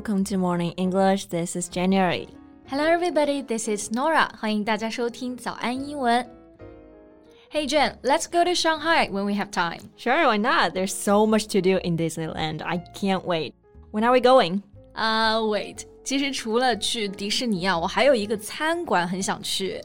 welcome to Morning English. This is January. Hello, everybody. This is Norah. 欢迎大家收听早安英文。Hey Jen, let's go to Shanghai when we have time. Sure, why not? There's so much to do in Disneyland. I can't wait. When are we going? Uh, wait. 其实除了去迪士尼啊，我还有一个餐馆很想去。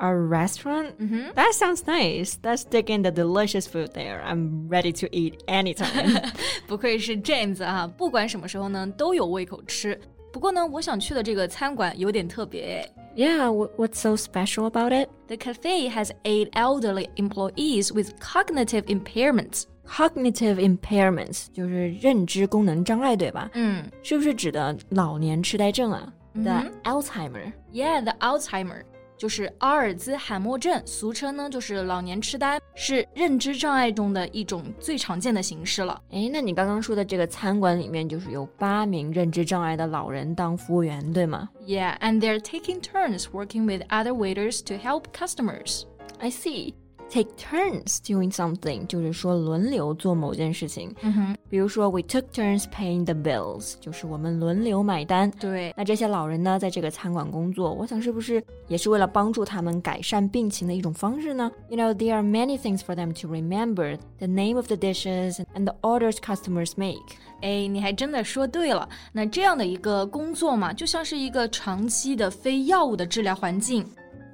A restaurant? Mm-hmm. That sounds nice. Let's dig in the delicious food there. I'm ready to eat anytime. 不愧是 James 啊，不管什么时候呢都有胃口吃。不过呢，我想去的这个餐馆有点特别。 yeah, what's so special about it? The cafe has eight elderly employees with cognitive impairments. Cognitive impairments 就是认知功能障碍，对吧？嗯是不是指的老年痴呆症啊、嗯 The 哼 Alzheimer. ，Yeah, the Alzheimer 就是阿尔兹海默症，俗称呢就是老年痴呆，是认知障碍中的一种最常见的形式了。哎，那你刚刚说的这个餐馆里面，就是有八名认知障碍的老人当服务员，对吗 Yeah, and they're taking turns working with other waiters to help customers.？I see. Take turns doing something，就是说轮流做某件事情。嗯哼，比如说，we took turns paying the bills，就是我们轮流买单。对，那这些老人呢，在这个餐馆工作，我想是不是也是为了帮助他们改善病情的一种方式呢？You know, there are many things for them to remember: the name of the dishes and the orders customers make. 哎，你还真的说对了。那这样的一个工作嘛，就像是一个长期的非药物的治疗环境。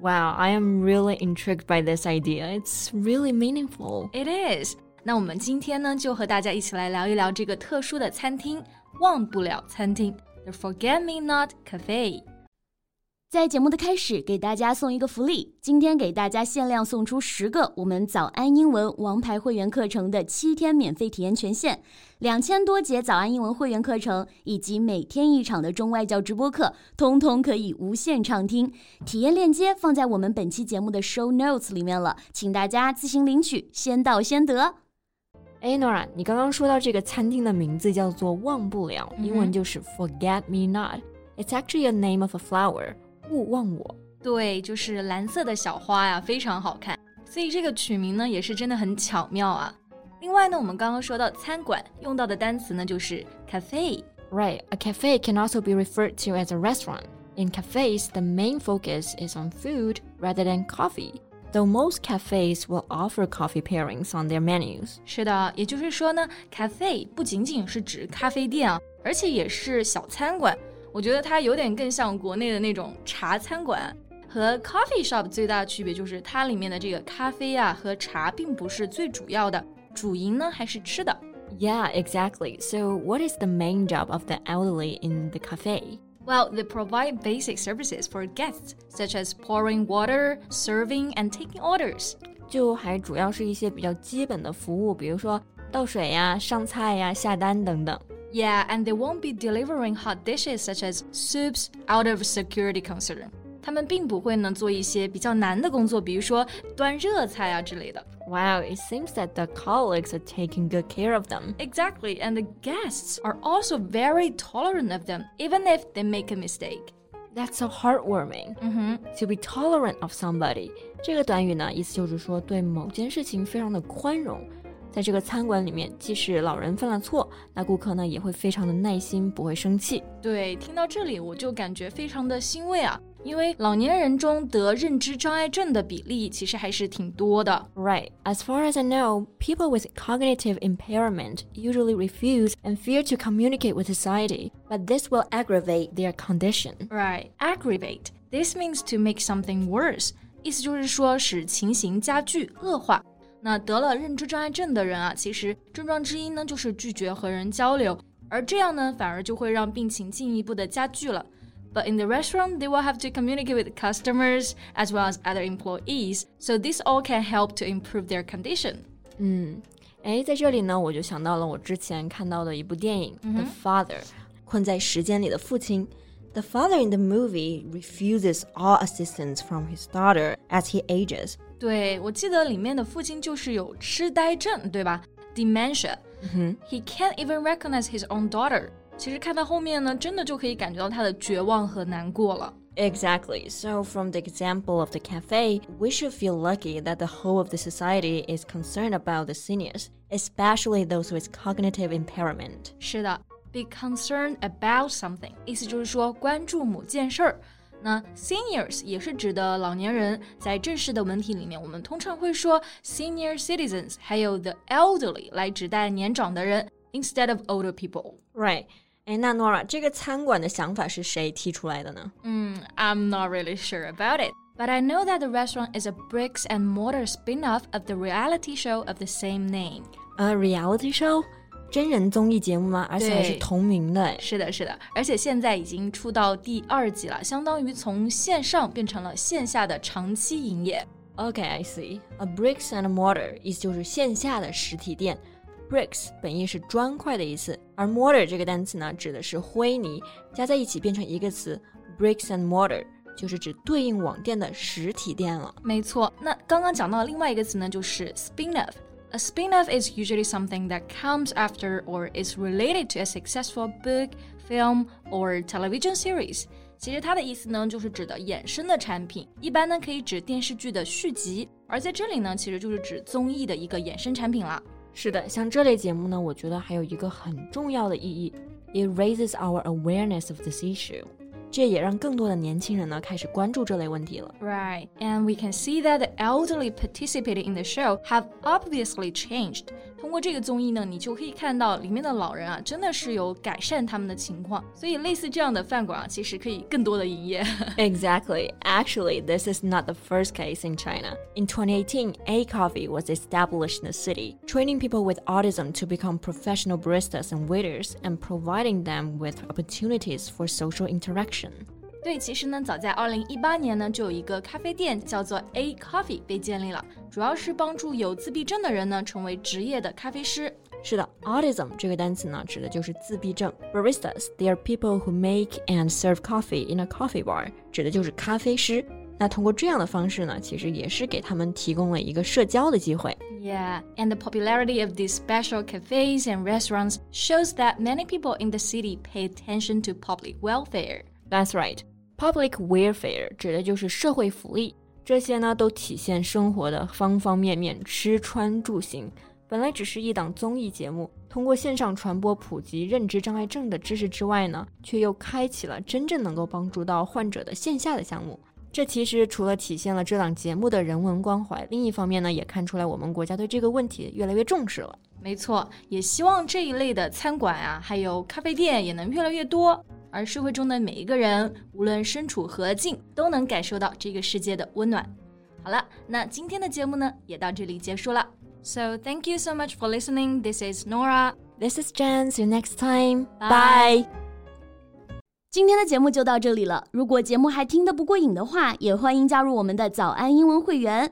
Wow, I am really intrigued by this idea. It's really meaningful. It is。那我们今天呢，就和大家一起来聊一聊这个特殊的餐厅——忘不了餐厅 ——The Forget Me Not Cafe。 在节目的开始，给大家送一个福利。今天给大家限量送出十个我们早安英文王牌会员课程的七天免费体验权限，两千多节早安英文会员课程以及每天一场的中外教直播课，通通可以无限畅听。体验链接放在我们本期节目的 show notes 里面了，请大家自行领取，先到先得。哎，Nora，你刚刚说到这个餐厅的名字叫做“忘不了”，英文就是 “Forget Me Not”。It's actually a name of a flower，勿忘我。对，就是蓝色的小花呀，非常好看。所以这个取名呢，也是真的很巧妙啊。另外呢，我们刚刚说到餐馆用到的单词呢，就是 cafe。 Right, a cafe can also be referred to as a restaurant. In cafes, the main focus is on food rather than coffee. Though most cafes will offer coffee pairings on their menus. 是的，也就是说呢，cafe 不仅仅是指咖啡店啊，而且也是小餐馆。 我觉得它有点更像国内的那种茶餐馆。和 coffee shop 最大的区别就是它里面的这个咖啡啊和茶并不是最主要的，主营呢还是吃的。 Yeah, exactly. So, what is the main job of the elderly in the cafe? Well, they provide basic services for guests, such as pouring water, serving, and taking orders. 就还主要是一些比较基本的服务，比如说倒水呀、上菜呀、下单等等。 Yeah, and they won't be delivering hot dishes such as soups out of security concern. 他们并不会呢做一些比较难的工作，比如说端热菜啊之类的。 Wow, it seems that the colleagues are taking good care of them. Exactly, and the guests are also very tolerant of them, even if they make a mistake. That's so heartwarming. 嗯哼， To be tolerant of somebody，这个短语呢，意思就是说对某件事情非常的宽容。 在这个餐馆里面，即使老人犯了错，那顾客呢也会非常的耐心，不会生气。对，听到这里我就感觉非常的欣慰啊，因为老年人中得认知障碍症的比例其实还是挺多的。Right. As far as I know, people with cognitive impairment usually refuse and fear to communicate with society, but this will aggravate their condition. Right, aggravate. This means to make something worse. 意思就是说使情形加剧恶化。那得了认知障碍症的人啊，其实症状之一呢就是拒绝和人交流，而这样呢反而就会让病情进一步的加剧了。But in the restaurant, they will have to communicate with customers as well as other employees, so this all can help to improve their condition. 嗯，哎，在这里呢，我就想到了我之前看到的一部电影《The Father》，困在时间里的父亲。The father in the movie refuses all assistance from his daughter as he ages. 对，我记得里面的父亲就是有痴呆症，对吧？Dementia。He can't even recognize his own daughter。其实看到后面呢，真的就可以感觉到他的绝望和难过了。 Exactly. So, from the example of the cafe, we should feel lucky that the whole of the society is concerned about the seniors, especially those with cognitive impairment. 是的， be concerned about something，意思就是说关注某件事儿。 那 seniors 也是指的老年人，在正式的文体里面，我们通常会说 senior citizens，还有 the elderly 来指代年长的人，instead of older people。Right。哎，那 Nora，这个餐馆的想法是谁提出来的呢？嗯，I'm not really sure about it。But I know that the restaurant is a bricks and mortar spin-off of the reality show of the same name. A reality show? 真人综艺节目吗？而且还是同名的。是的，是的，而且现在已经出到第二季了，相当于从线上变成了线下的长期营业。Okay, I see. A bricks and mortar 意思就是线下的实体店。Bricks 本意是砖块的意思，而 mortar 这个单词呢，指的是灰泥，加在一起变成一个词，bricks and mortar 就是指对应网店的实体店了。没错，那刚刚讲到另外一个词呢，就是 spin-off。A spin-off is usually something that comes after or is related to a successful book, film, or television series. 其实它的意思呢，就是指的衍生的产品，一般呢可以指电视剧的续集，而在这里呢，其实就是指综艺的一个衍生产品啦。是的，像这类节目呢，我觉得还有一个很重要的意义，it raises our awareness of this issue。 这也让更多的年轻人呢开始关注这类问题了。Right, and we can see that the elderly participating in the show have obviously changed. 通过这个综艺呢，你就可以看到里面的老人啊，真的是有改善他们的情况。所以类似这样的饭馆啊，其实可以更多的营业。exactly. Actually, this is not the first case in China. In 2018, A Coffee was established in the city, training people with autism to become professional baristas and waiters, and providing them with opportunities for social interaction. 对，其实呢，早在二零一八年呢，就有一个咖啡店叫做 A Coffee 被建立了，主要是帮助有自闭症的人呢成为职业的咖啡师。是的，autism 这个单词呢，指的就是自闭症。Baristas，they are people who make and serve coffee in a coffee bar，指的就是咖啡师。那通过这样的方式呢，其实也是给他们提供了一个社交的机会。Yeah, and the popularity of these special cafes and restaurants shows that many people in the city pay attention to public welfare. That's right. Public welfare 指的就是社会福利，这些呢都体现生活的方方面面，吃穿住行。本来只是一档综艺节目，通过线上传播普及认知障碍症的知识之外呢，却又开启了真正能够帮助到患者的线下的项目。这其实除了体现了这档节目的人文关怀，另一方面呢，也看出来我们国家对这个问题越来越重视了。没错，也希望这一类的餐馆啊，还有咖啡店也能越来越多，而社会中的每一个人，无论身处何境，都能感受到这个世界的温暖。好了，那今天的节目呢，也到这里结束了。So thank you so much for listening. This is Nora. This is Jen. See you next time. Bye. 今天的节目就到这里了。如果节目还听得不过瘾的话，也欢迎加入我们的早安英文会员。